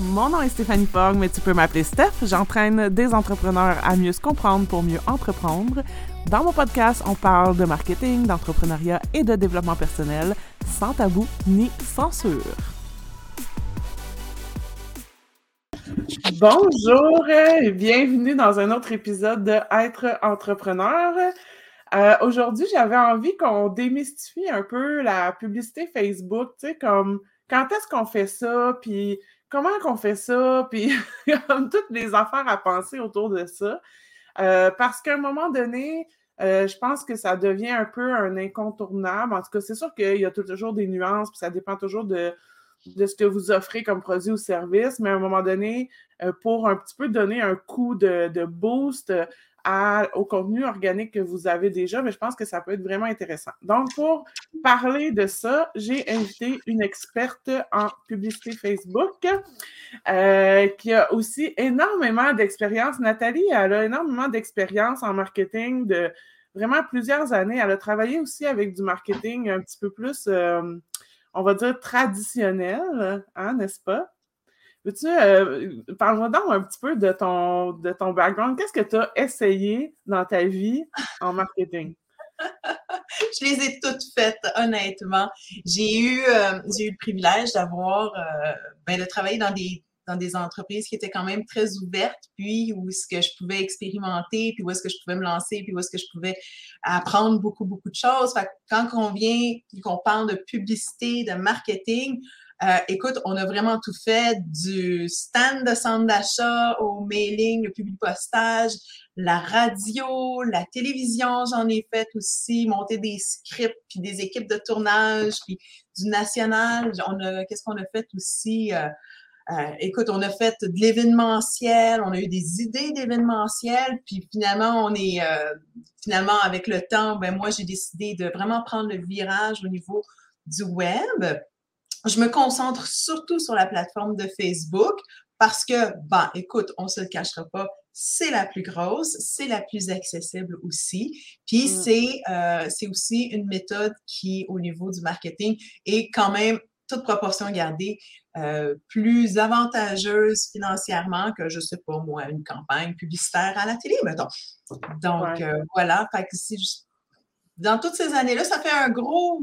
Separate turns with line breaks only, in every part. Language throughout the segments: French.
Mon nom est Stéphanie Fogg, mais tu peux m'appeler Steph. J'entraîne des entrepreneurs à mieux se comprendre pour mieux entreprendre. Dans mon podcast, on parle de marketing, d'entrepreneuriat et de développement personnel, sans tabou ni censure. Bonjour et bienvenue dans un autre épisode de Être entrepreneur. Euh, aujourd'hui, j'avais envie qu'on démystifie un peu la publicité Facebook, tu sais, comme quand est-ce qu'on fait ça, puis comment qu'on fait ça, puis comme toutes les affaires à penser autour de ça. Euh, parce qu'à un moment donné, euh, je pense que ça devient un peu un incontournable. En tout cas, c'est sûr qu'il y a toujours des nuances, puis ça dépend toujours de, ce que vous offrez comme produit ou service, mais à un moment donné, pour un petit peu donner un coup de boost au contenu organique que vous avez déjà, mais je pense que ça peut être vraiment intéressant. Donc, pour parler de ça, j'ai invité une experte en publicité Facebook euh, qui a aussi énormément d'expérience. Nathalie, elle a énormément d'expérience en marketing de vraiment plusieurs années. Elle a travaillé aussi avec du marketing un petit peu plus, euh, on va dire, traditionnel, hein, n'est-ce pas? Veux-tu, euh, parle-moi donc un petit peu de ton, de ton background. Qu'est-ce que tu as essayé dans ta vie en marketing?
je les ai toutes faites, honnêtement. J'ai eu, euh, eu le privilège d'avoir, euh, ben, de travailler dans des, dans des entreprises qui étaient quand même très ouvertes, puis où est-ce que je pouvais expérimenter, puis où est-ce que je pouvais me lancer, puis où est-ce que je pouvais apprendre beaucoup, beaucoup de choses. quand on vient, qu'on parle de publicité, de marketing, euh, écoute, on a vraiment tout fait, du stand de centre d'achat au mailing, le public postage, la radio, la télévision, j'en ai fait aussi, monter des scripts, puis des équipes de tournage, puis du national. On a, qu'est-ce qu'on a fait aussi? Euh, euh, écoute, on a fait de l'événementiel, on a eu des idées d'événementiel, puis finalement, on est finalement avec le temps, ben moi j'ai décidé de vraiment prendre le virage au niveau du web je me concentre surtout sur la plateforme de Facebook parce que, ben, écoute, on se le cachera pas, c'est la plus grosse, c'est la plus accessible aussi. Puis mm. c'est, euh, c'est aussi une méthode qui, au niveau du marketing, est quand même, toute proportion gardée, euh, plus avantageuse financièrement que, je sais pas moi, une campagne publicitaire à la télé, mettons. Donc, euh, voilà. Fait que si dans toutes ces années-là, ça fait un gros,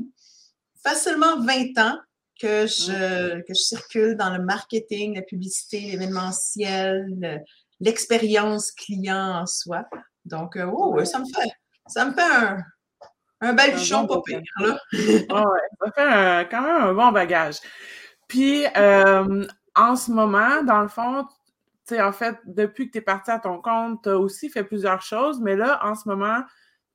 facilement 20 ans que je, que je circule dans le marketing, la publicité, l'événementiel, l'expérience client en soi. Donc, euh, oh, ça me fait, ça me fait un, un baluchon pas pire, là.
ouais, ça fait quand même un bon bagage. Puis, euh, en ce moment, dans le fond, tu sais, en fait, depuis que tu es parti à ton compte, tu as aussi fait plusieurs choses, mais là, en ce moment,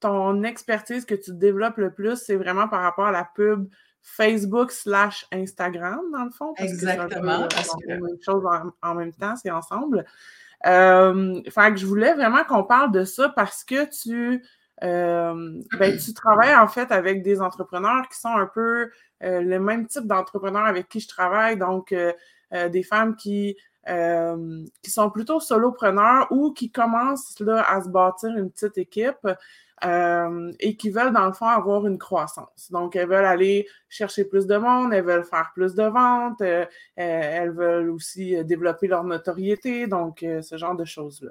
ton expertise que tu développes le plus, c'est vraiment par rapport à la pub Facebook slash Instagram, dans le fond.
Exactement.
parce que... même chose en, même temps, c'est ensemble. Euh, fait que je voulais vraiment qu'on parle de ça parce que tu, euh, ben, tu travailles en fait avec des entrepreneurs qui sont un peu euh, le même type d'entrepreneurs avec qui je travaille, donc des femmes qui, qui sont plutôt solopreneurs ou qui commencent là, à se bâtir une petite équipe. Euh, et qui veulent, dans le fond, avoir une croissance. Donc, elles veulent aller chercher plus de monde, elles veulent faire plus de ventes, euh, euh, elles veulent aussi développer leur notoriété, donc ce genre de choses-là.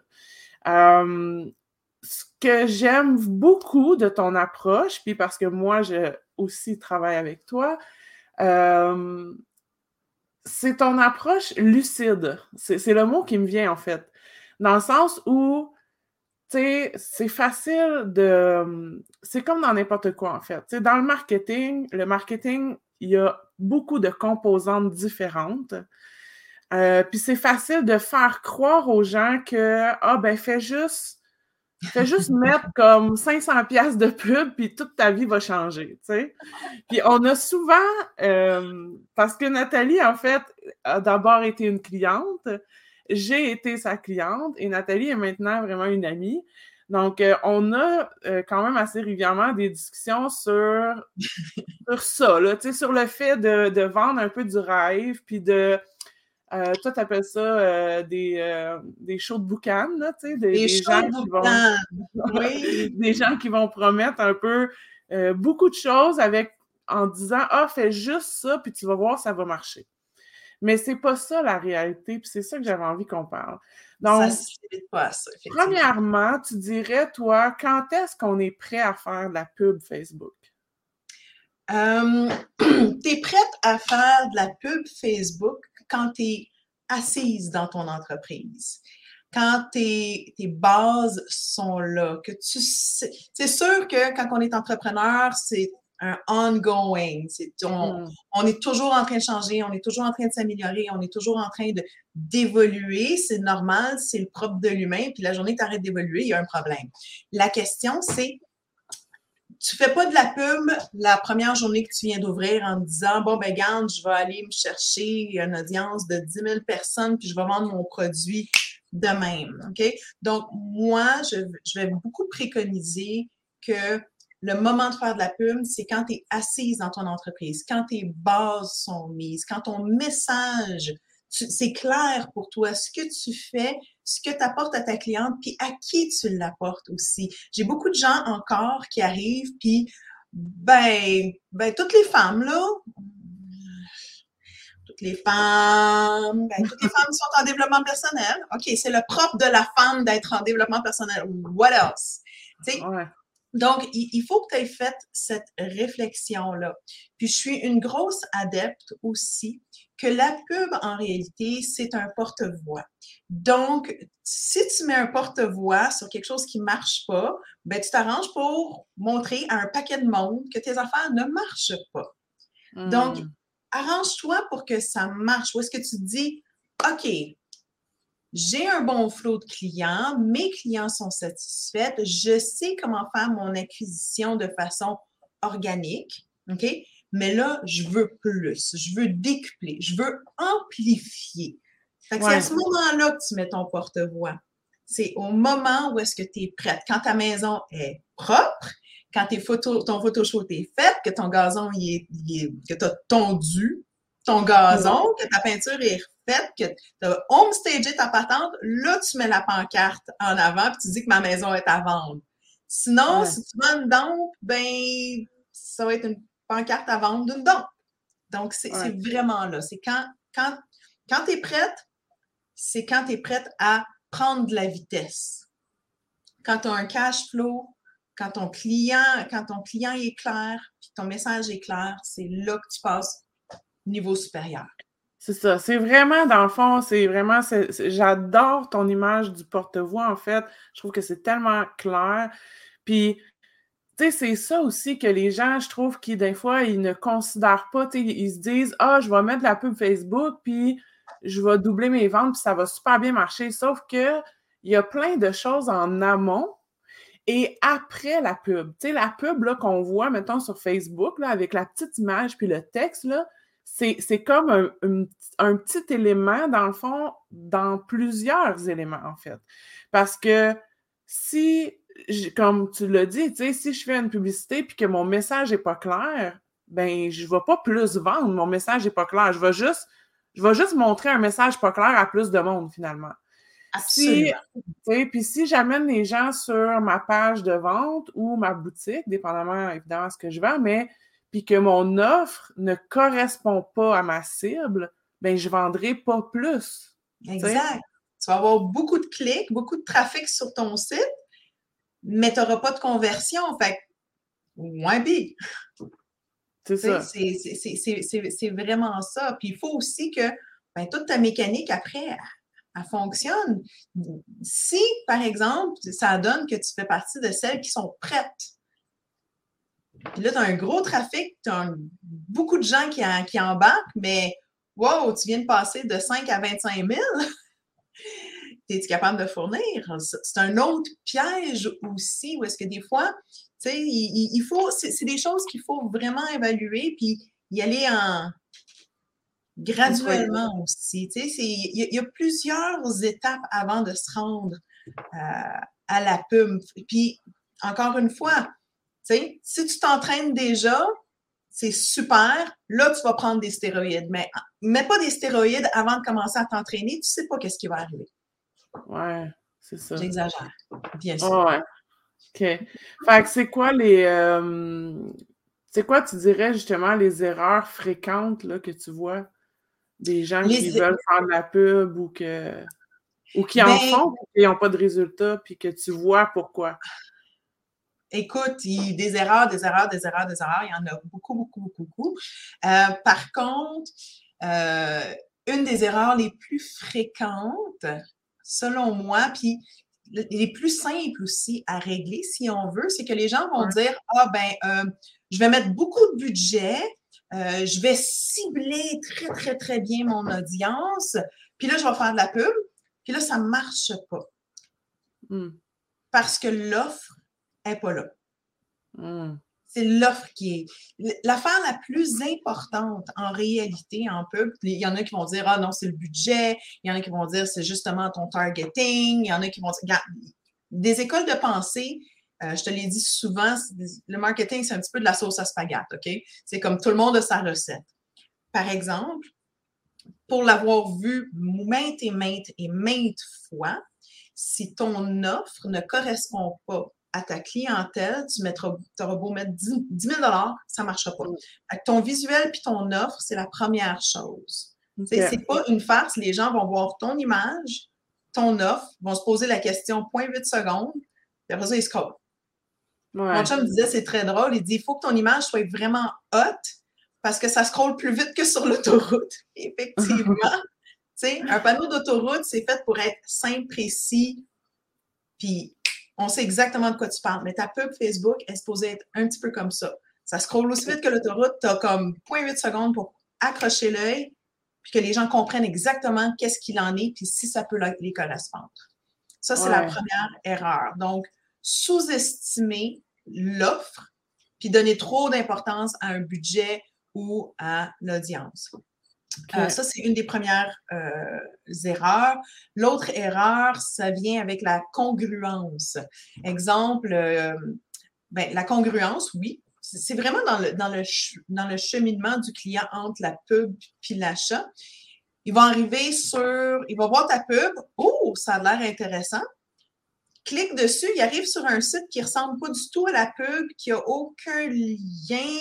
ce que j'aime beaucoup de ton approche, puis parce que moi, je aussi travaille avec toi, c'est ton approche lucide. C'est le mot qui me vient, en fait. Dans le sens où sais, c'est facile de. C'est comme dans n'importe quoi, en fait. dans le marketing, le marketing, il y a beaucoup de composantes différentes. Euh, puis c'est facile de faire croire aux gens que, ah, ben, fais juste. Fais juste mettre comme 500 pièces de pub, puis toute ta vie va changer, tu sais. Puis on a souvent, euh, parce que Nathalie, en fait, a d'abord été une cliente, j'ai été sa cliente et Nathalie est maintenant vraiment une amie. Donc, euh, on a euh, quand même assez régulièrement des discussions sur, sur ça, là, sur le fait de, de, vendre un peu du rêve, puis de. Euh, toi, tu appelles ça des, des shows de boucan, là, des,
des, des gens qui vont,
oui. des gens qui vont promettre un peu beaucoup de choses avec en disant Ah, fais juste ça, puis tu vas voir, ça va marcher. Mais c'est pas ça la réalité, puis c'est ça que j'avais envie qu'on parle. Donc,
ça pas ça,
premièrement, tu dirais, toi, quand est-ce qu'on est prêt à faire de la pub Facebook?
Euh, tu es prête à faire de la pub Facebook quand tu es assise dans ton entreprise quand tes, tes, bases sont là, que tu sais, c'est sûr que quand on est entrepreneur, c'est un ongoing. on, mm. on, est toujours en train de changer, on est toujours en train de s'améliorer, on est toujours en train d'évoluer. C'est normal, c'est le propre de l'humain. Puis la journée tu arrêtes d'évoluer, il y a un problème. La question, c'est tu fais pas de la pub la première journée que tu viens d'ouvrir en disant bon ben garde, je vais aller me chercher une audience de 10 000 personnes puis je vais vendre mon produit de même. OK? Donc, moi, je, je vais beaucoup préconiser que le moment de faire de la pub, c'est quand tu es assise dans ton entreprise, quand tes bases sont mises, quand ton message, c'est clair pour toi ce que tu fais, ce que tu apportes à ta cliente, puis à qui tu l'apportes aussi. J'ai beaucoup de gens encore qui arrivent, puis ben, ben toutes les femmes, là, toutes les femmes, ben, toutes les femmes sont en développement personnel. OK, c'est le propre de la femme d'être en développement personnel. What else? Donc, il, faut que tu aies fait cette réflexion-là. Puis, je suis une grosse adepte aussi que la pub, en réalité, c'est un porte-voix. Donc, si tu mets un porte-voix sur quelque chose qui ne marche pas, ben, tu t'arranges pour montrer à un paquet de monde que tes affaires ne marchent pas. Donc, hmm. arrange-toi pour que ça marche. Ou est-ce que tu te dis, OK, j'ai un bon flot de clients, mes clients sont satisfaits, je sais comment faire mon acquisition de façon organique, OK? Mais là, je veux plus, je veux décupler, je veux amplifier. C'est à ce moment-là que tu mets ton porte-voix. C'est au moment où est-ce que tu es prête. Quand ta maison est propre, quand tes photos, ton photoshoot est fait, que ton gazon il est, que tu as tondu ton gazon, que ta peinture est fait que tu as homestagé ta patente, là, tu mets la pancarte en avant puis tu dis que ma maison est à vendre. Sinon, si tu vends une dompe, ben, ça va être une pancarte à vendre d'une dompe. Donc, c'est vraiment là. C'est quand, quand, quand tu es prête, c'est quand tu es prête à prendre de la vitesse. Quand tu as un cash flow, quand ton client, quand ton client est clair, puis ton message est clair, c'est là que tu passes niveau supérieur.
C'est ça. C'est vraiment, dans le fond, c'est vraiment. J'adore ton image du porte-voix, en fait. Je trouve que c'est tellement clair. Puis, tu sais, c'est ça aussi que les gens, je trouve, qui, des fois, ils ne considèrent pas. Tu sais, ils se disent Ah, je vais mettre la pub Facebook, puis je vais doubler mes ventes, puis ça va super bien marcher. Sauf que il y a plein de choses en amont et après la pub. Tu sais, la pub qu'on voit, mettons, sur Facebook, là, avec la petite image puis le texte, là, c'est comme un, petit élément, dans le fond, dans plusieurs éléments, en fait. Parce que si, comme tu l'as dit, si je fais une publicité puis que mon message n'est pas clair, ben je ne vais pas plus vendre, mon message n'est pas clair. Je vais juste, je vais juste montrer un message pas clair à plus de monde, finalement.
Absolument.
Si, puis si j'amène les gens sur ma page de vente ou ma boutique, dépendamment évidemment de ce que je vends, mais puis que mon offre ne correspond pas à ma cible, ben je vendrai pas plus.
Exact. Tu vas avoir beaucoup de clics, beaucoup de trafic sur ton site, mais tu n'auras pas de conversion. Fait moins big.
C'est ça.
C'est vraiment ça. Puis il faut aussi que ben, toute ta mécanique après, elle fonctionne. Si, par exemple, ça donne que tu fais partie de celles qui sont prêtes puis là, tu as un gros trafic, tu as beaucoup de gens qui, qui embarquent, mais wow, tu viens de passer de 5 à 25 000. Es-tu capable de fournir? C'est un autre piège aussi, où est-ce que des fois, tu sais, il, faut, c'est des choses qu'il faut vraiment évaluer, puis y aller en graduellement aussi. Tu sais, il y, a plusieurs étapes avant de se rendre euh, à la pub. Puis, encore une fois, si tu t'entraînes déjà, c'est super. Là, tu vas prendre des stéroïdes. Mais mets pas des stéroïdes avant de commencer à t'entraîner. Tu sais pas qu'est-ce qui va arriver.
Ouais, c'est ça.
J'exagère, bien
sûr. ouais. OK. Fait que c'est quoi les. Euh, c'est quoi, tu dirais, justement, les erreurs fréquentes là, que tu vois Des gens qui veulent faire de la pub ou que ou qui en ben font et n'ont pas de résultats, puis que tu vois pourquoi?
Écoute, il, des erreurs, des erreurs, des erreurs, des erreurs, il y en a beaucoup, beaucoup, beaucoup, beaucoup. Euh, par contre, euh, une des erreurs les plus fréquentes, selon moi, puis les plus simples aussi à régler, si on veut, c'est que les gens vont dire Ah, ben, euh, je vais mettre beaucoup de budget, je vais cibler très, très, très bien mon audience, puis là, je vais faire de la pub, puis là, ça ne marche pas. Hmm. Parce que l'offre n'est pas là. Hmm. C'est l'offre qui est. L'affaire la plus importante en réalité en pub, il y en a qui vont dire Ah non, c'est le budget, il y en a qui vont dire c'est justement ton targeting, il y en a qui vont dire. Des écoles de pensée, euh, je te l'ai dit souvent, le marketing, c'est un petit peu de la sauce à spaghetti, OK? C'est comme tout le monde a sa recette. Par exemple, pour l'avoir vu maintes et maintes et maintes fois, si ton offre ne correspond pas à ta clientèle, tu mettras, auras beau mettre 10, 000 ça ne marchera pas. Mm. ton visuel puis ton offre, c'est la première chose. Ce C'est pas une farce. Les gens vont voir ton image, ton offre, vont se poser la question 0.8 secondes, puis après ça, ils se collent. Mon chum me disait, c'est très drôle, il dit, il faut que ton image soit vraiment hot parce que ça scrolle plus vite que sur l'autoroute. Effectivement. un panneau d'autoroute, c'est fait pour être simple, précis, puis on sait exactement de quoi tu parles. Mais ta pub Facebook est supposée être un petit peu comme ça. Ça scrolle aussi vite que l'autoroute. Tu as comme 0.8 secondes pour accrocher l'œil, puis que les gens comprennent exactement qu'est-ce qu'il en est, puis si ça peut les correspondre. Ça, c'est la première erreur. Donc, sous-estimer l'offre, puis donner trop d'importance à un budget ou à l'audience. Euh, ça, c'est une des premières euh, erreurs. L'autre erreur, ça vient avec la congruence. Exemple, euh, ben, la congruence, oui, c'est vraiment dans le, dans, le, dans le cheminement du client entre la pub et l'achat. Il va arriver sur, il va voir ta pub, oh, ça a l'air intéressant. Clique dessus, il arrive sur un site qui ne ressemble pas du tout à la pub, qui n'a aucun lien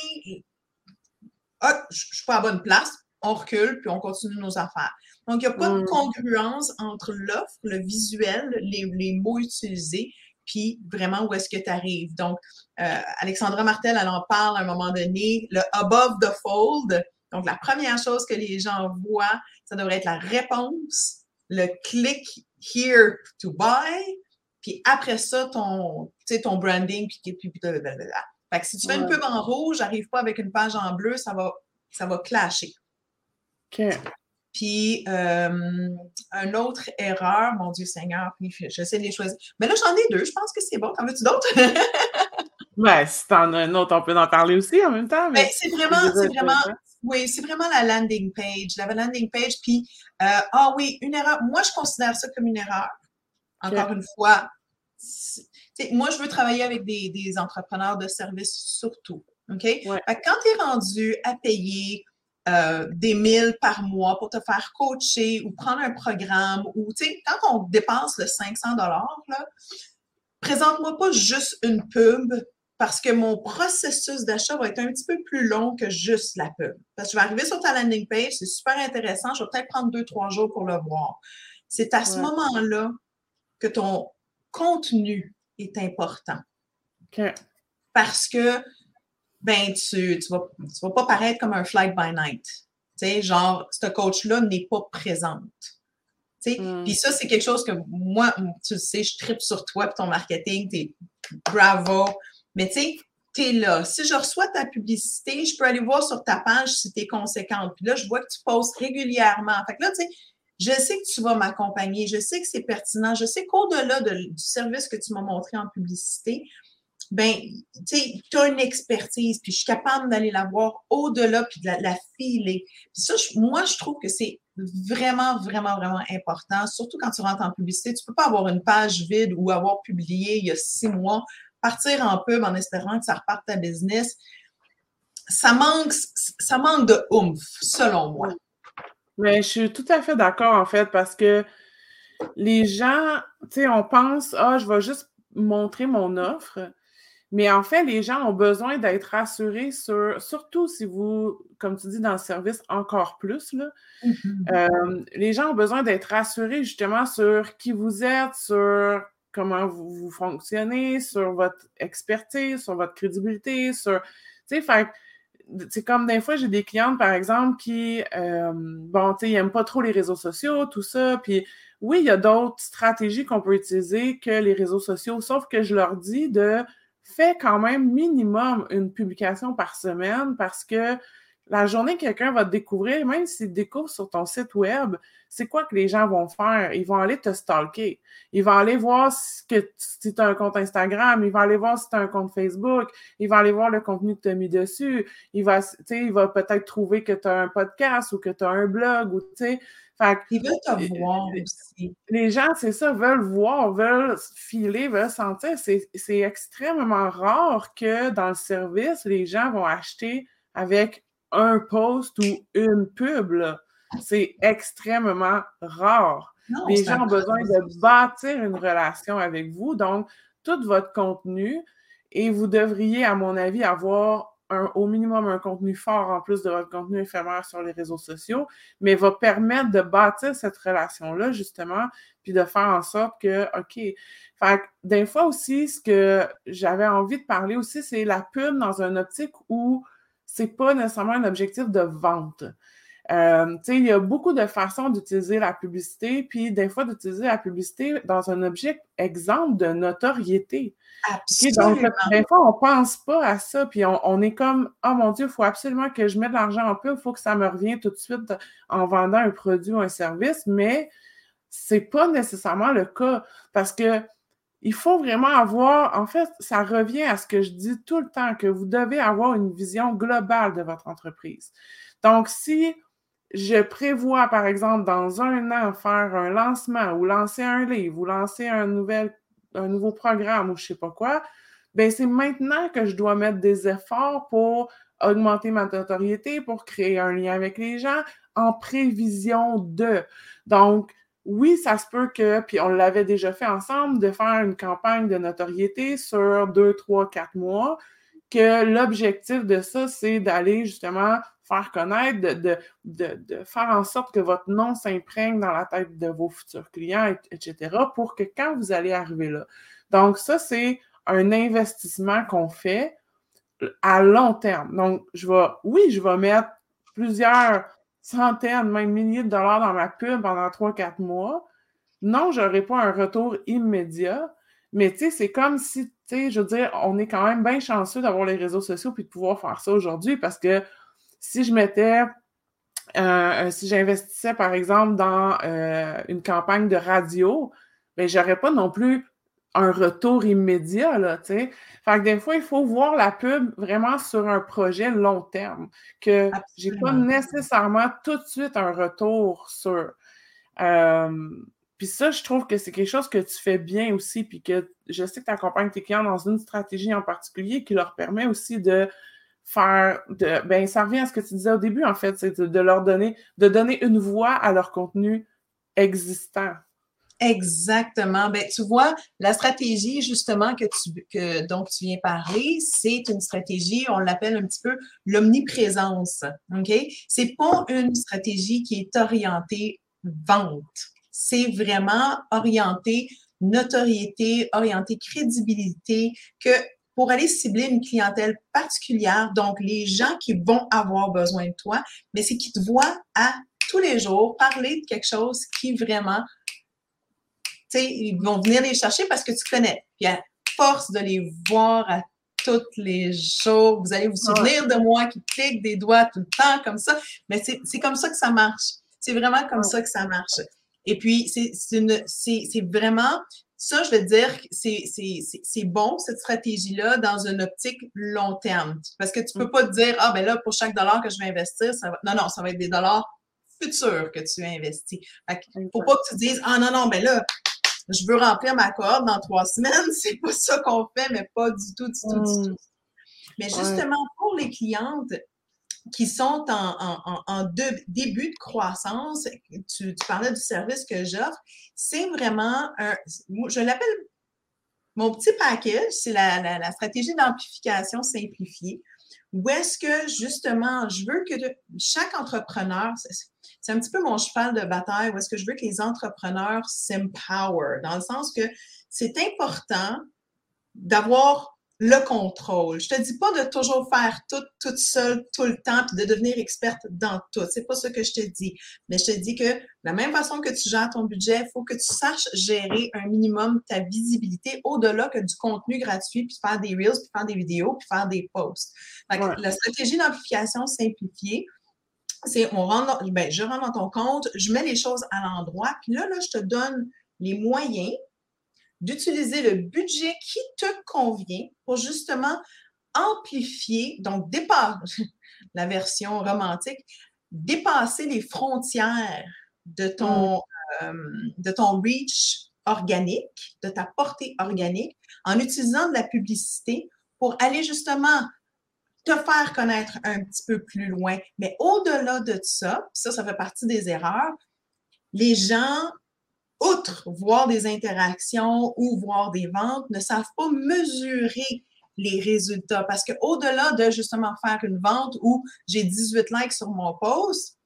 ah, je suis pas à bonne place, on recule, puis on continue nos affaires. Donc, il n'y a pas de mm. congruence entre l'offre, le visuel, les, mots utilisés, puis vraiment où est-ce que tu arrives. Donc, euh, Alexandra Martel, elle en parle à un moment donné, le above the fold. Donc, la première chose que les gens voient, ça devrait être la réponse, le click here to buy, puis après ça, ton, ton branding, puis, puis, puis blablabla. Fait que si tu fais une pub en rouge, j'arrive pas avec une page en bleu, ça va, ça va clasher.
OK.
Puis, euh, une autre erreur, mon Dieu Seigneur, puis j'essaie de les choisir. Mais là, j'en ai deux, je pense que c'est bon. T'en veux-tu d'autres?
ben, si t'en as un autre, on peut en parler aussi en même temps.
Mais ben, c'est vraiment, c'est vraiment, oui, c'est vraiment la landing page. La landing page, puis, euh, ah oui, une erreur. Moi, je considère ça comme une erreur. Encore une fois, moi, je veux travailler avec des, entrepreneurs de services surtout. OK? quand tu es rendu à payer euh, des milles par mois pour te faire coacher ou prendre un programme ou, tu sais, quand on dépense le 500 dollars, présente-moi pas juste une pub parce que mon processus d'achat va être un petit peu plus long que juste la pub. Parce que je vais arriver sur ta landing page, c'est super intéressant, je vais peut-être prendre deux, trois jours pour le voir. C'est à ce moment-là que ton contenu est important. Parce que, ben, tu ne vas, vas, pas paraître comme un flight by night. Tu sais, genre, ce coach-là n'est pas présente. Mm. Puis ça, c'est quelque chose que moi, tu sais, je tripe sur toi et ton marketing, t'es bravo. Mais tu sais, tu es là. Si je reçois ta publicité, je peux aller voir sur ta page si tu es conséquente. Puis là, je vois que tu postes régulièrement. Fait que là, tu sais, je sais que tu vas m'accompagner, je sais que c'est pertinent, je sais qu'au-delà du service que tu m'as montré en publicité, ben, tu sais, tu as une expertise, puis je suis capable d'aller la voir au-delà, puis de la, filer. Ça, moi, je trouve que c'est vraiment, vraiment, vraiment important, surtout quand tu rentres en publicité. Tu peux pas avoir une page vide ou avoir publié il y a six mois, partir en pub en espérant que ça reparte ta business. Ça manque, ça manque de oomph, selon moi.
Mais je suis tout à fait d'accord, en fait, parce que les gens, tu sais, on pense, ah, je vais juste montrer mon offre, Mais en fait, les gens ont besoin d'être rassurés sur, surtout si vous, comme tu dis, dans le service encore plus, là, mm-hmm. euh, les gens ont besoin d'être rassurés justement sur qui vous êtes, sur comment vous, fonctionnez, sur votre expertise, sur votre crédibilité, sur, tu sais, c'est comme des fois, j'ai des clientes, par exemple, qui, euh, bon, tu sais, ils n'aiment pas trop les réseaux sociaux, tout ça, puis oui, il y a d'autres stratégies qu'on peut utiliser que les réseaux sociaux, sauf que je leur dis de fais quand même minimum une publication par semaine parce que la journée que quelqu'un va te découvrir, même s'il te découvre sur ton site web, c'est quoi que les gens vont faire? Ils vont aller te stalker. Ils vont aller voir si, tu as un compte Instagram, ils vont aller voir si tu as un compte Facebook, ils vont aller voir le contenu que tu as mis dessus. Il va, il va peut-être trouver que tu as un podcast ou que tu as un blog ou tu sais.
Ils veulent te voir aussi.
Les gens, c'est ça, veulent voir, veulent filer, veulent sentir. C'est extrêmement rare que dans le service, les gens vont acheter avec un post ou une pub. C'est extrêmement rare. les gens ont besoin de bâtir une relation avec vous. Donc, tout votre contenu, et vous devriez, à mon avis, avoir au minimum un contenu fort en plus de votre contenu éphémère sur les réseaux sociaux, mais va permettre de bâtir cette relation-là, justement, puis de faire en sorte que, OK, fait des fois aussi, ce que j'avais envie de parler aussi, c'est la pub dans une optique où c'est pas nécessairement un objectif de vente. Euh, il y a beaucoup de façons d'utiliser la publicité, puis des fois d'utiliser la publicité dans un objet exemple de notoriété.
Absolument.
donc, des fois, on pense pas à ça, puis on, est comme, oh mon Dieu, il faut absolument que je mette de l'argent en pub, il faut que ça me revienne tout de suite en vendant un produit ou un service, mais c'est pas nécessairement le cas parce que il faut vraiment avoir, en fait, ça revient à ce que je dis tout le temps, que vous devez avoir une vision globale de votre entreprise. Donc, si je prévois, par exemple, dans un an, faire un lancement ou lancer un livre ou lancer un, nouveau programme ou je ne sais pas quoi, ben c'est maintenant que je dois mettre des efforts pour augmenter ma notoriété, pour créer un lien avec les gens en prévision de. Donc, oui, ça se peut que, puis on l'avait déjà fait ensemble, de faire une campagne de notoriété sur deux, trois, quatre mois, que l'objectif de ça, c'est d'aller justement faire connaître, de, de, faire en sorte que votre nom s'imprègne dans la tête de vos futurs clients, etc., pour que quand vous allez arriver là. Donc, ça, c'est un investissement qu'on fait à long terme. Donc, je vais, oui, je vais mettre plusieurs centaines, même milliers de dollars dans ma pub pendant 3-4 mois. Non, je n'aurai pas un retour immédiat, mais tu sais, c'est comme si, tu sais, je veux dire, on est quand même bien chanceux d'avoir les réseaux sociaux puis de pouvoir faire ça aujourd'hui parce que si je mettais, euh, si j'investissais par exemple dans euh, une campagne de radio, ben, j'aurais pas non plus un retour immédiat, là, tu sais. Fait que des fois, il faut voir la pub vraiment sur un projet long terme, que j'ai pas nécessairement tout de suite un retour sur. Euh, puis ça, je trouve que c'est quelque chose que tu fais bien aussi, puis que je sais que tu accompagnes tes clients dans une stratégie en particulier qui leur permet aussi de faire de ben ça revient à ce que tu disais au début en fait c'est de, leur donner de donner une voix à leur contenu existant
Exactement. Ben, tu vois, la stratégie, justement, que tu, que, dont tu viens parler, c'est une stratégie, on l'appelle un petit peu l'omniprésence. OK? C'est pas une stratégie qui est orientée vente. C'est vraiment orienté notoriété, orienté crédibilité, que pour aller cibler une clientèle particulière, donc les gens qui vont avoir besoin de toi, mais c'est qui te voient à tous les jours parler de quelque chose qui vraiment, tu sais, ils vont venir les chercher parce que tu connais. Puis à force de les voir à tous les jours, vous allez vous souvenir de moi qui clique des doigts tout le temps comme ça, mais c'est comme ça que ça marche. C'est vraiment comme ça que ça marche. Et puis, c'est vraiment ça, je veux dire, c'est bon, cette stratégie-là, dans une optique long terme. Parce que tu ne peux pas te dire, ah, ben là, pour chaque dollar que je vais investir, ça va... non, non, ça va être des dollars futurs que tu investis. Il ne faut pas que tu dises, ah, non, non, ben là, je veux remplir ma corde dans trois semaines. C'est pas ça qu'on fait, mais pas du tout, du tout, du mmh. tout. Mais justement, pour les clientes, qui sont en, début de croissance. Tu, parlais du service que j'offre. C'est vraiment un, je l'appelle mon petit package, c'est la, stratégie d'amplification simplifiée, où est-ce que justement, je veux que chaque entrepreneur, c'est un petit peu mon cheval de bataille, où est-ce que je veux que les entrepreneurs s'empower, dans le sens que c'est important d'avoir le contrôle. Je te dis pas de toujours faire tout toute seule tout le temps puis de devenir experte dans tout. C'est pas ce que je te dis. Mais je te dis que de la même façon que tu gères ton budget, il faut que tu saches gérer un minimum ta visibilité au-delà que du contenu gratuit puis faire des reels puis faire des vidéos puis faire des posts. La stratégie d'amplification simplifiée, c'est on rentre ben, je rentre dans ton compte, je mets les choses à l'endroit puis là là je te donne les moyens d'utiliser le budget qui te convient pour justement amplifier, donc dépasser la version romantique, dépasser les frontières de ton, mm. euh, de ton reach organique, de ta portée organique, en utilisant de la publicité pour aller justement te faire connaître un petit peu plus loin. Mais au-delà de ça, ça, ça fait partie des erreurs, les gens outre voir des interactions ou voir des ventes, ne savent pas mesurer les résultats. Parce qu'au-delà de justement faire une vente où j'ai 18 likes sur mon post,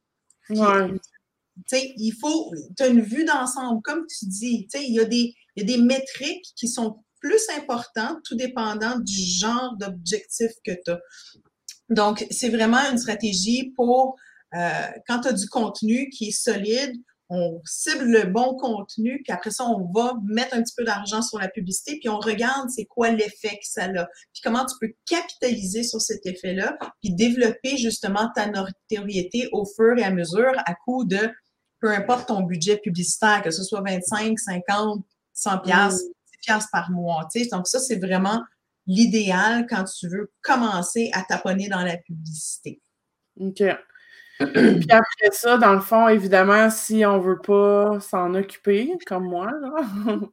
il faut, tu as une vue d'ensemble, comme tu dis, il y, a des, y a des métriques qui sont plus importantes, tout dépendant du genre d'objectif que tu as. Donc, c'est vraiment une stratégie pour, euh, quand tu as du contenu qui est solide, on cible le bon contenu, puis après ça, on va mettre un petit peu d'argent sur la publicité, puis on regarde c'est quoi l'effet que ça a, puis comment tu peux capitaliser sur cet effet-là, puis développer justement ta notoriété au fur et à mesure à coup de peu importe ton budget publicitaire, que ce soit 25, 50, 100 pièces, pièces par mois. Donc ça, c'est vraiment l'idéal quand tu veux commencer à taponner dans la publicité.
OK. Puis après ça, dans le fond, évidemment, si on ne veut pas s'en occuper, comme moi, ben,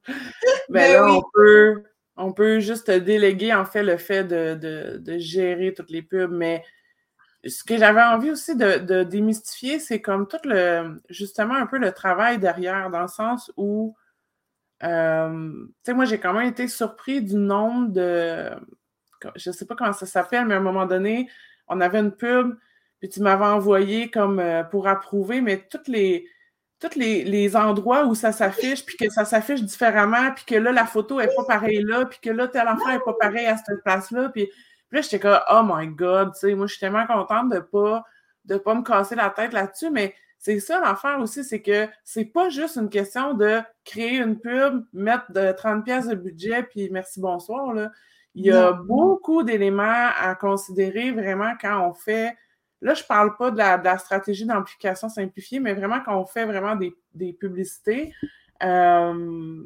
ben là, on, peut, on peut juste déléguer, en fait, le fait de, gérer toutes les pubs. Mais ce que j'avais envie aussi de, démystifier, c'est comme tout le, justement, un peu le travail derrière, dans le sens où, euh, tu sais, moi, j'ai quand même été surpris du nombre de, je ne sais pas comment ça s'appelle, mais à un moment donné, on avait une pub puis tu m'avais envoyé comme euh, pour approuver, mais toutes les tous les, endroits où ça s'affiche, puis que ça s'affiche différemment, puis que là, la photo n'est pas pareille là, puis que là, tel enfant n'est pas pareil à cette place-là. Puis, là, j'étais comme, oh my God, tu sais, moi, je suis tellement contente de pas, de pas me casser la tête là-dessus, mais c'est ça l'affaire aussi, c'est que c'est pas juste une question de créer une pub, mettre de 30 pièces de budget, puis merci, bonsoir. Là. Il y a beaucoup d'éléments à considérer vraiment quand on fait Là, je ne parle pas de la, stratégie d'amplification simplifiée, mais vraiment quand on fait vraiment des, publicités. Euh,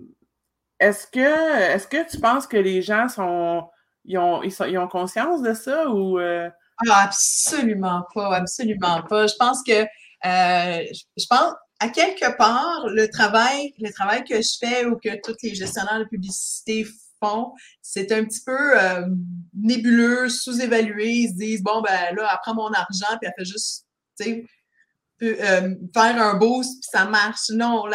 est-ce que, est que tu penses que les gens sont ils, ont, ils, ont conscience de ça ou.
Euh? Ah, absolument pas, absolument pas. Je pense que euh, je pense à quelque part, le travail, le travail que je fais ou que tous les gestionnaires de publicité c'est un petit peu euh, nébuleux, sous-évalué. Ils se disent, bon, ben là, elle prend mon argent, puis elle fait juste, tu sais, euh, faire un boost, puis ça marche. Non,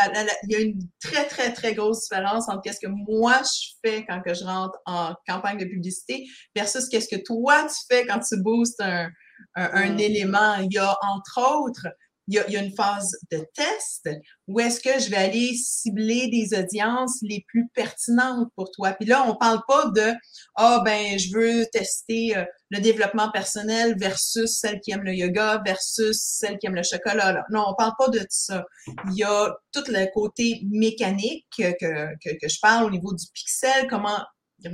il y a une très, très, très grosse différence entre qu'est-ce que moi je fais quand que je rentre en campagne de publicité versus qu'est-ce que toi tu fais quand tu boostes un, un mm. élément. Il y a, entre autres, il y, a, une phase de test où est-ce que je vais aller cibler des audiences les plus pertinentes pour toi. Puis là, on parle pas de ah ben je veux tester euh, le développement personnel versus celle qui aime le yoga versus celle qui aime le chocolat. Non, on parle pas de ça. Il y a tout le côté mécanique que, que, que je parle au niveau du pixel, comment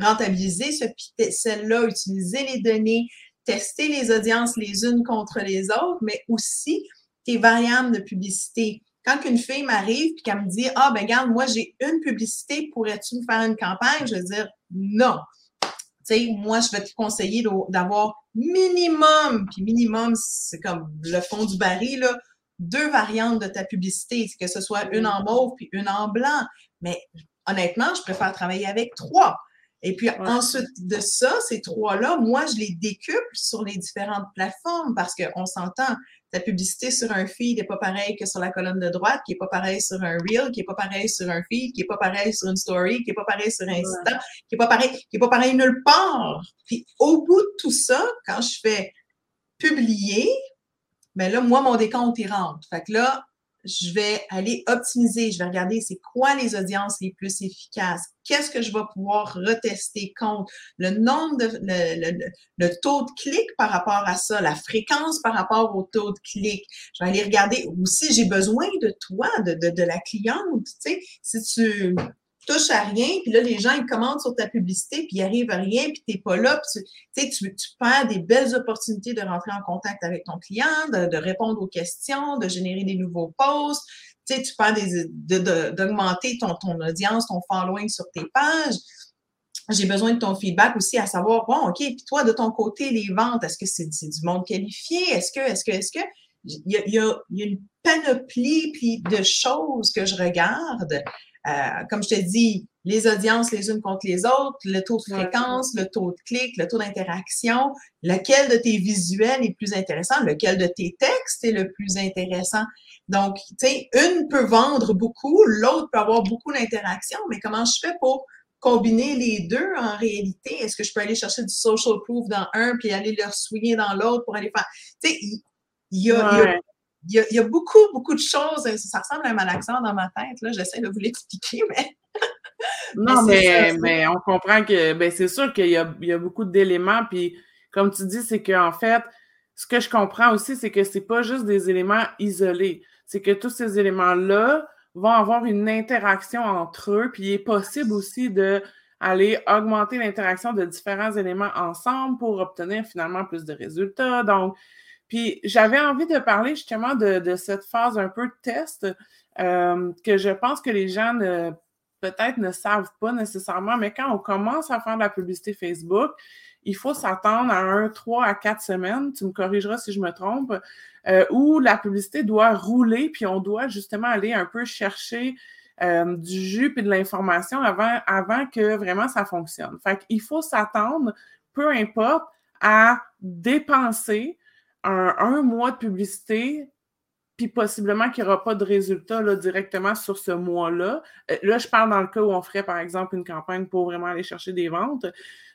rentabiliser ce pixel-là, utiliser les données, tester les audiences les unes contre les autres, mais aussi tes variables de publicité. Quand une fille m'arrive et qu'elle me dit Ah, ben regarde, moi j'ai une publicité, pourrais-tu me faire une campagne? Je vais dire non. Tu sais, moi, je vais te conseiller d'avoir minimum, puis minimum, c'est comme le fond du baril, là, deux variantes de ta publicité, que ce soit une en mauve puis une en blanc. Mais honnêtement, je préfère travailler avec trois. Et puis ensuite de ça, ces trois-là, moi, je les décuple sur les différentes plateformes parce qu'on s'entend, ta publicité sur un feed n'est pas pareil que sur la colonne de droite, qui n'est pas pareil sur un reel, qui n'est pas pareil sur un feed, qui n'est pas pareil sur une story, qui n'est pas pareil sur Insta, qui n'est pas pareil, qui est pas pareil nulle part. Puis au bout de tout ça, quand je fais publier, ben là, moi, mon décompte, il rentre. Fait que là, je vais aller optimiser, je vais regarder c'est quoi les audiences les plus efficaces, qu'est-ce que je vais pouvoir retester contre le nombre de le, taux de clic par rapport à ça, la fréquence par rapport au taux de clic. Je vais aller regarder aussi, j'ai besoin de toi, de, de, de la cliente, tu sais, si tu touches à rien, puis là, les gens, ils commandent sur ta publicité, puis ils arrivent à rien, puis t'es pas là, tu, tu, tu perds des belles opportunités de rentrer en contact avec ton client, de, répondre aux questions, de générer des nouveaux posts, tu sais, tu perds d'augmenter ton, ton audience, ton following sur tes pages. J'ai besoin de ton feedback aussi à savoir, bon, OK, puis toi, de ton côté, les ventes, est-ce que c'est du monde qualifié? Est-ce que, est-ce que, est-ce que, il y, a, il y a une panoplie de choses que je regarde euh, comme je te dis, les audiences les unes contre les autres, le taux de fréquence, le taux de clic, le taux d'interaction, lequel de tes visuels est plus intéressant, lequel de tes textes est le plus intéressant. Donc, tu sais, une peut vendre beaucoup, l'autre peut avoir beaucoup d'interaction, mais comment je fais pour combiner les deux en réalité? Est-ce que je peux aller chercher du social proof dans un puis aller le souiller dans l'autre pour aller faire? Tu sais, il y, a il y, a, beaucoup, beaucoup de choses. Ça ressemble à un malaxant dans ma tête. Là. J'essaie de vous l'expliquer, mais.
non, mais, mais, on comprend que ben, c'est sûr qu'il y a, il y a beaucoup d'éléments. Puis, comme tu dis, c'est qu'en fait, ce que je comprends aussi, c'est que c'est pas juste des éléments isolés. C'est que tous ces éléments-là vont avoir une interaction entre eux. Puis, il est possible aussi de aller augmenter l'interaction de différents éléments ensemble pour obtenir finalement plus de résultats. Donc, puis j'avais envie de parler justement de, cette phase un peu de test euh, que je pense que les gens peut-être ne savent pas nécessairement, mais quand on commence à faire de la publicité Facebook, il faut s'attendre à un, trois à quatre semaines, tu me corrigeras si je me trompe, euh, où la publicité doit rouler, puis on doit justement aller un peu chercher euh, du jus et de l'information avant, avant que vraiment ça fonctionne. Fait qu'il faut s'attendre, peu importe, à dépenser un, mois de publicité, puis possiblement qu'il n'y aura pas de résultat là, directement sur ce mois-là. Euh, là, je parle dans le cas où on ferait, par exemple, une campagne pour vraiment aller chercher des ventes.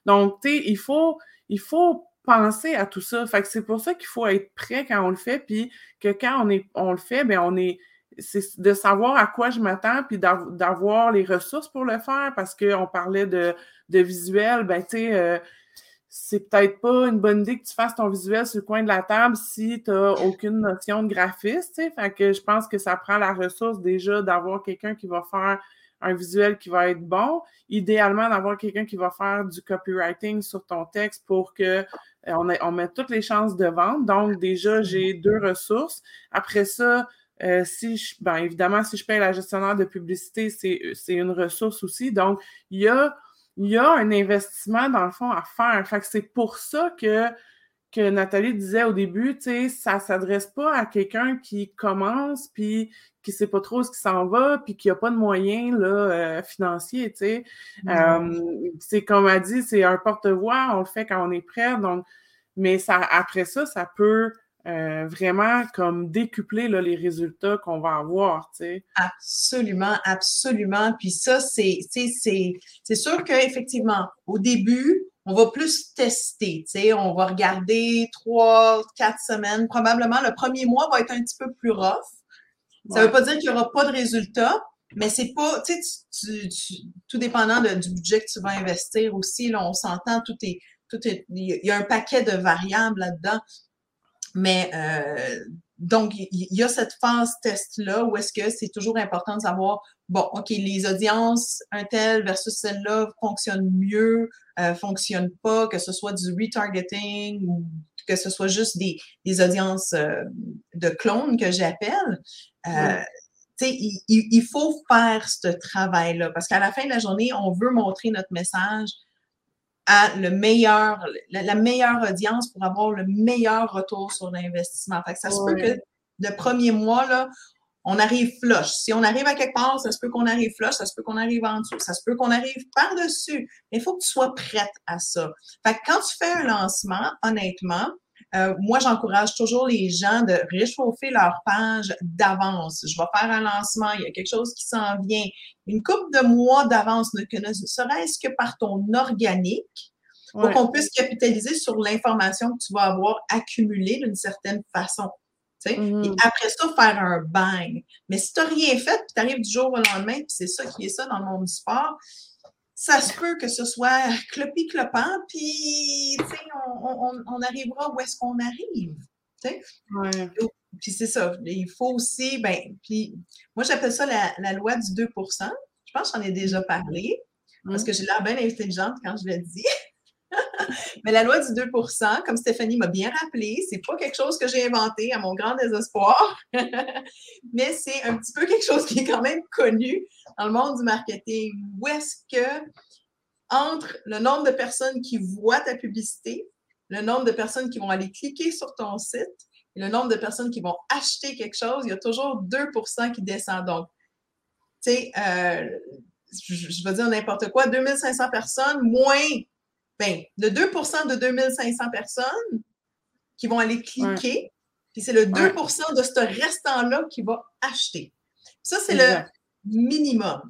Donc, tu sais, il faut, il faut penser à tout ça. Fait que c'est pour ça qu'il faut être prêt quand on le fait, puis que quand on, est, on le fait, bien, on est c'est de savoir à quoi je m'attends, puis d'avoir les ressources pour le faire, parce qu'on parlait de, de visuel, ben, tu sais, euh, c'est peut-être pas une bonne idée que tu fasses ton visuel sur le coin de la table si tu n'as aucune notion de graphiste. Fait que je pense que ça prend la ressource déjà d'avoir quelqu'un qui va faire un visuel qui va être bon. Idéalement, d'avoir quelqu'un qui va faire du copywriting sur ton texte pour que euh, on, on mette toutes les chances de vente. Donc, déjà, j'ai deux ressources. Après ça, euh, si je, ben, évidemment, si je paye la gestionnaire de publicité, c'est une ressource aussi. Donc, il y a il y a un investissement, dans le fond, à faire. Fait que c'est pour ça que, que Nathalie disait au début, tu sais, ça ne s'adresse pas à quelqu'un qui commence, puis qui ne sait pas trop ce qui s'en va, puis qui n'a pas de moyens là, euh, financiers, tu sais. Euh, c'est comme elle dit, c'est un porte-voix, on le fait quand on est prêt, donc, mais ça, après ça, ça peut euh, vraiment comme décupler là, les résultats qu'on va avoir. Tu sais.
Absolument, absolument. Puis ça, c'est, c'est sûr qu'effectivement, au début, on va plus tester, tu sais, on va regarder trois, quatre semaines. Probablement, le premier mois va être un petit peu plus rough. Ça ne veut pas dire qu'il n'y aura pas de résultats, mais c'est pas, tu sais, tout dépendant du budget que tu vas investir aussi, là, on s'entend, tout est, tout est, il y a un paquet de variables là-dedans. Mais euh, donc, il y, a cette phase test-là où est-ce que c'est toujours important de savoir, bon, OK, les audiences, un tel versus celle-là fonctionnent mieux, euh, fonctionnent pas, que ce soit du retargeting ou que ce soit juste des, des audiences euh, de clones que j'appelle. Euh, il, il, faut faire ce travail-là parce qu'à la fin de la journée, on veut montrer notre message à le meilleur, la, meilleure audience pour avoir le meilleur retour sur l'investissement. Fait que ça se peut que le premier mois, là, on arrive flush. Si on arrive à quelque part, ça se peut qu'on arrive flush, ça se peut qu'on arrive en dessous, ça se peut qu'on arrive par-dessus. Mais il faut que tu sois prête à ça. Fait que quand tu fais un lancement, honnêtement, euh, moi, j'encourage toujours les gens de réchauffer leur page d'avance. Je vais faire un lancement, il y a quelque chose qui s'en vient. Une couple de mois d'avance, ne serait-ce que par ton organique, pour qu'on puisse capitaliser sur l'information que tu vas avoir accumulée d'une certaine façon. Et mm-hmm. après ça, faire un bang. Mais si tu n'as rien fait, puis tu arrives du jour au lendemain, puis c'est ça qui est ça dans le monde du sport, ça se peut que ce soit clopi-clopant, puis on, on, arrivera où est-ce qu'on arrive. Ouais. Puis c'est ça. Il faut aussi, ben, puis moi j'appelle ça la, loi du 2% Je pense que j'en ai déjà parlé, parce que j'ai l'air bien intelligente quand je le dis. Mais la loi du 2% comme Stéphanie m'a bien rappelé, c'est pas quelque chose que j'ai inventé à mon grand désespoir, mais c'est un petit peu quelque chose qui est quand même connu dans le monde du marketing. Où est-ce que, entre le nombre de personnes qui voient ta publicité, le nombre de personnes qui vont aller cliquer sur ton site et le nombre de personnes qui vont acheter quelque chose, il y a toujours 2% qui descend. Donc, tu sais, euh, je, je vais dire n'importe quoi, 2500 personnes moins ben, le 2% de 2500 personnes qui vont aller cliquer, puis c'est le 2% de ce restant-là qui va acheter. Ça, c'est le minimum.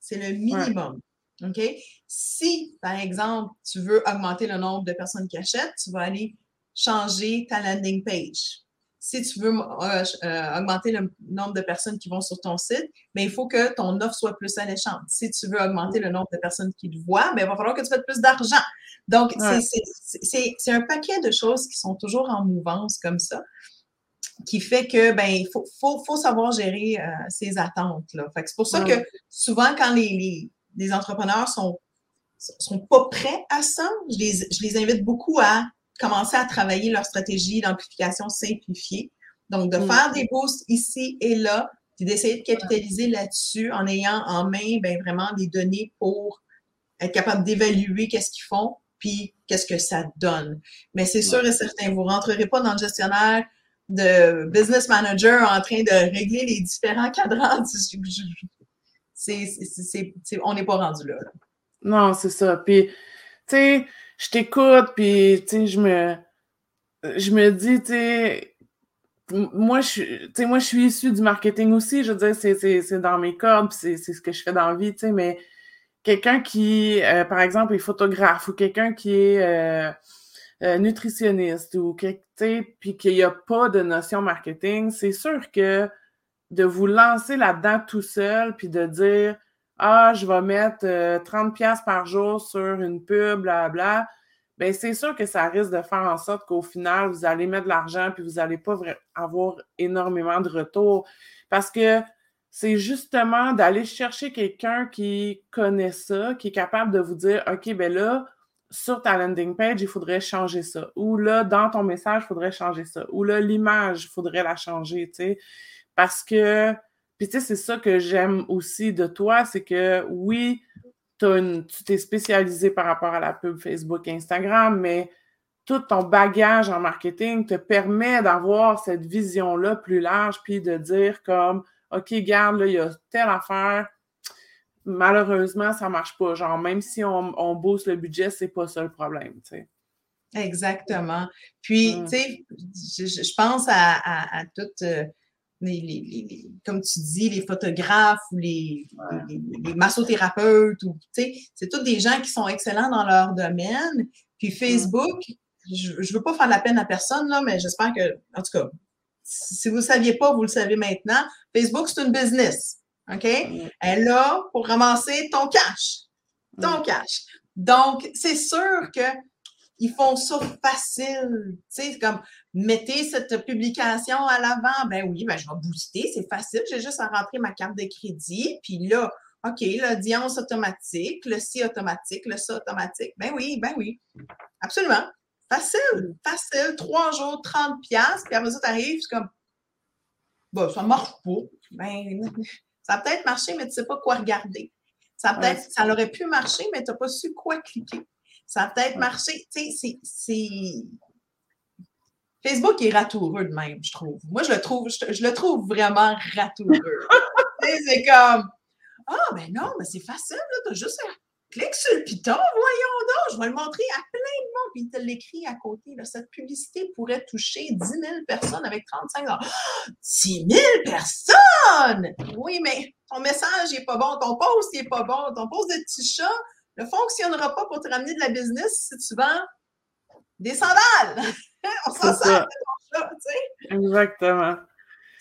C'est le minimum. OK? Si, par exemple, tu veux augmenter le nombre de personnes qui achètent, tu vas aller changer ta landing page si tu veux euh, euh, augmenter le nombre de personnes qui vont sur ton site, mais il faut que ton offre soit plus alléchante. Si tu veux augmenter le nombre de personnes qui te voient, ben, il va falloir que tu fasses plus d'argent. Donc, c'est un paquet de choses qui sont toujours en mouvance comme ça, qui fait que ben il faut, faut, savoir gérer euh, ces attentes-là. C'est pour ça que souvent, quand les, les, entrepreneurs sont sont pas prêts à ça, je les, je les invite beaucoup à commencer à travailler leur stratégie d'amplification simplifiée. Donc, de mm. faire des boosts ici et là, puis d'essayer de capitaliser là-dessus en ayant en main ben, vraiment des données pour être capable d'évaluer qu'est-ce qu'ils font, puis qu'est-ce que ça donne. Mais c'est sûr et certain, vous ne rentrerez pas dans le gestionnaire de business manager en train de régler les différents cadrans. on n'est pas rendu là.
Non, c'est ça. Puis, tu sais, je t'écoute, puis, tu sais, je me, je me dis, tu sais, moi, je, moi, je suis issue du marketing aussi. Je veux dire, c'est dans mes cordes, c'est ce que je fais dans la vie, tu sais, mais quelqu'un qui, euh, par exemple, est photographe ou quelqu'un qui est euh, euh, nutritionniste ou puis qu'il n'y a pas de notion marketing, c'est sûr que de vous lancer là-dedans tout seul, puis de dire ah, je vais mettre 30 euh, pièces par jour sur une pub, blabla, bien, c'est sûr que ça risque de faire en sorte qu'au final, vous allez mettre de l'argent puis vous n'allez pas avoir énormément de retour. Parce que c'est justement d'aller chercher quelqu'un qui connaît ça, qui est capable de vous dire, OK, ben là, sur ta landing page, il faudrait changer ça. Ou là, dans ton message, il faudrait changer ça. Ou là, l'image, il faudrait la changer, tu sais. Parce que puis tu sais, c'est ça que j'aime aussi de toi, c'est que oui, tu t'es spécialisé par rapport à la pub Facebook et Instagram, mais tout ton bagage en marketing te permet d'avoir cette vision-là plus large, puis de dire comme, OK, garde, là, il y a telle affaire, malheureusement, ça ne marche pas. Genre, même si on, on booste le budget, c'est pas ça le problème, tu sais.
Exactement. Puis, mmh. tu sais, je, pense à, à, toute... Euh, les, comme tu dis, les photographes ou les, massothérapeutes, ou, c'est tous des gens qui sont excellents dans leur domaine. Puis Facebook, je ne veux pas faire la peine à personne, là, mais j'espère que, en tout cas, si vous ne le saviez pas, vous le savez maintenant. Facebook, c'est une business. OK? Elle est là pour ramasser ton cash. Ton cash. Donc, c'est sûr que ils font ça facile. Tu sais, comme mettez cette publication à l'avant. Ben oui, ben je vais booster, c'est facile. J'ai juste à rentrer ma carte de crédit. Puis là, OK, l'audience automatique, le si automatique, le ça automatique. Ben oui, ben oui. Absolument. Facile, facile. Trois jours, 30 pièces Puis après ça, tu arrives, c'est comme, bon, ça marche pas. Ben, ça a peut-être marché, mais tu sais pas quoi regarder. Ça peut-être, ça aurait pu marcher, mais tu n'as pas su quoi cliquer. Ça a peut-être marché. Tu sais, c'est. Facebook est ratoureux de même, je trouve. Moi, je le trouve, je, le trouve vraiment ratoureux. c'est comme Ah, ben non, mais c'est facile, tu as juste à cliquer sur le piton, voyons donc, je vais le montrer à plein de monde, puis il te l'écrit à côté. cette publicité pourrait toucher 10 000 personnes avec 35 ans. 10 000 personnes! Oui, mais ton message n'est pas bon, ton post n'est pas bon, ton post de petit chat ne fonctionnera pas pour te ramener de la business si tu vends des sandales. On s'en sort de ton chat, tu sais.
Exactement.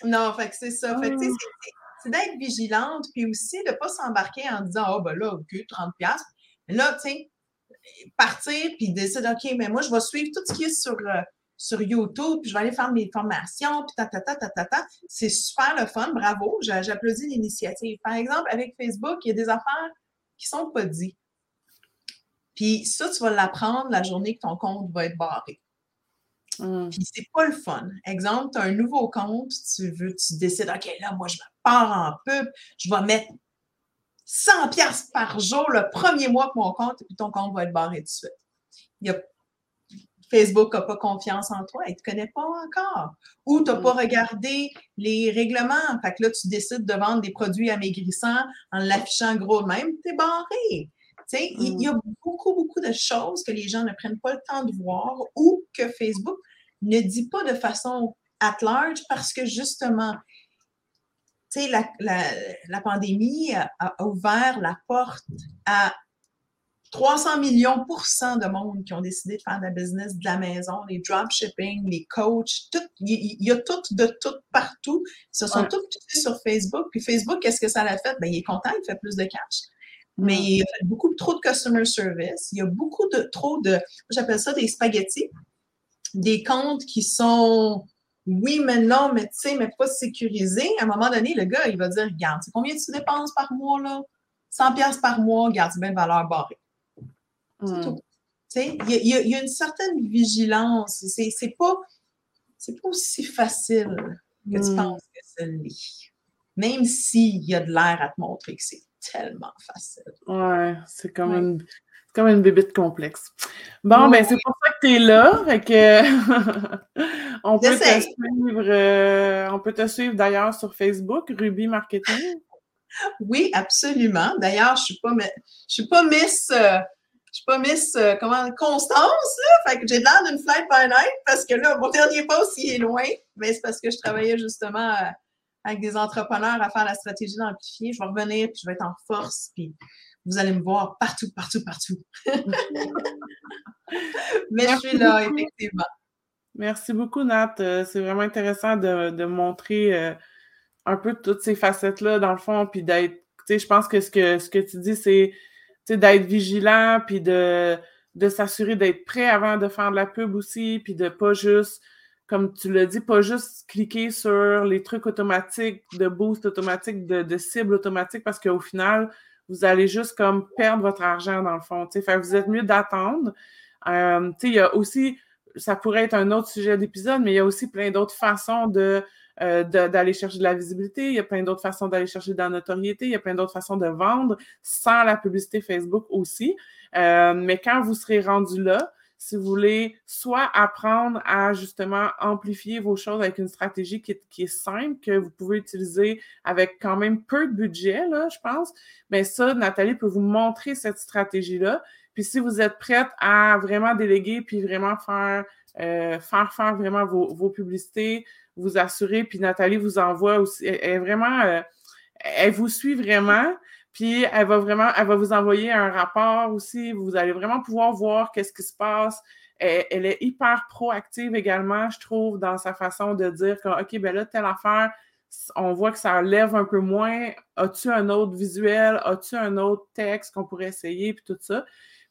Non, fait que c'est ça. Fait que,
Ah.
c'est d'être vigilante, puis aussi de ne pas s'embarquer en disant, oh, ben là, OK, 30$. Mais là, tu sais, partir, puis décider, OK, mais moi, je vais suivre tout ce qui est sur, euh, sur YouTube, puis je vais aller faire mes formations, puis ta, ta, ta, ta, ta, ta. C'est super le fun, bravo, j'a- j'applaudis l'initiative. Par exemple, avec Facebook, il y a des affaires qui sont pas dites. Puis ça, tu vas l'apprendre la journée que ton compte va être barré.
Hum.
Puis c'est pas le fun. Exemple, tu as un nouveau compte, tu veux, tu décides, OK, là, moi, je me pars en pub, je vais mettre 100 pièces par jour le premier mois que mon compte, puis ton compte va être barré tout de suite. Il y a- Facebook n'a pas confiance en toi, il ne te connaît pas encore. Ou tu n'as pas regardé les règlements. Fait que là, tu décides de vendre des produits amaigrissants en l'affichant gros de même, tu es barré. Tu sais, il il y a beaucoup, beaucoup de choses que les gens ne prennent pas le temps de voir ou que Facebook ne dit pas de façon at large parce que justement, tu sais, la, la, la pandémie a, a ouvert la porte à 300 millions pour cent de monde qui ont décidé de faire de la business de la maison, les dropshipping, les coachs, tout, il y, a tout de tout partout. Ils se sont
Ouais.
tous sur Facebook. Puis Facebook, qu'est-ce que ça l'a fait? Ben, il est content, il fait plus de cash. Mais il a fait beaucoup trop de customer service. Il y a beaucoup de trop de, j'appelle ça des spaghettis, des comptes qui sont oui, mais non, mais tu sais, mais pas sécurisés. À un moment donné, le gars, il va dire, regarde, c'est combien tu dépenses par mois, là? 100 pièces par mois, regarde, c'est bien une valeur barrée. C'est
Hum.
tout. Tu sais, il y, y y a une certaine vigilance. C'est c'est pas, c'est pas aussi facile que tu
Mm.
penses que ça l'est. Même s'il y a de l'air à te montrer que c'est tellement facile.
Ouais, c'est comme
Ouais.
C'est comme une bébite complexe. Bon,
Oui,
ben c'est pour ça que tu es là. Fait que on peut te suivre. euh, on peut te suivre d'ailleurs sur Facebook, Ruby Marketing.
Oui, absolument. D'ailleurs, je suis pas, je suis pas Miss, euh, je suis pas Miss, euh, comment, Constance, là. Fait que j'ai l'air d'une flight by night parce que là, mon dernier poste, il est loin. Mais c'est parce que je travaillais justement euh, avec des entrepreneurs à faire la stratégie d'amplifier. Je vais revenir puis je vais être en force puis vous allez me voir partout, partout, partout. Mais je
Merci
suis là,
beaucoup.
effectivement.
Merci beaucoup, Nat. Euh, c'est vraiment intéressant de, de montrer euh, un peu toutes ces facettes-là, dans le fond, puis d'être, tu sais, je pense que ce que, ce que tu dis, c'est, d'être vigilant, puis de, de s'assurer d'être prêt avant de faire de la pub aussi, puis de pas juste, comme tu l'as dit, pas juste cliquer sur les trucs automatiques, de boost automatique, de, de cible automatique, parce qu'au final, vous allez juste comme perdre votre argent, dans le fond. Fait vous êtes mieux d'attendre. Euh, il y a aussi ça pourrait être un autre sujet d'épisode, mais il y a aussi plein d'autres façons de, euh, d'aller chercher de la visibilité, il y a plein d'autres façons d'aller chercher de la notoriété, il y a plein d'autres façons de vendre sans la publicité Facebook aussi. Euh, mais quand vous serez rendu là, si vous voulez soit apprendre à justement amplifier vos choses avec une stratégie qui est, qui est simple, que vous pouvez utiliser avec quand même peu de budget, là, je pense, mais ça, Nathalie peut vous montrer cette stratégie-là. Puis si vous êtes prête à vraiment déléguer, puis vraiment faire, euh, faire faire vraiment vos, vos publicités, vous assurer, puis Nathalie vous envoie aussi, elle, elle vraiment, euh, elle vous suit vraiment, puis elle va vraiment, elle va vous envoyer un rapport aussi, vous allez vraiment pouvoir voir qu'est-ce qui se passe. Elle, est hyper proactive également, je trouve, dans sa façon de dire que, OK, ben là, telle affaire, on voit que ça lève un peu moins. As-tu un autre visuel? As-tu un autre texte qu'on pourrait essayer? Puis tout ça.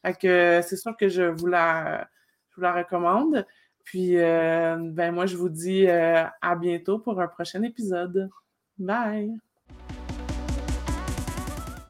Fait que c'est sûr que je vous la, je vous la recommande. Puis, euh, ben moi, je vous dis euh, à bientôt pour un prochain épisode. Bye!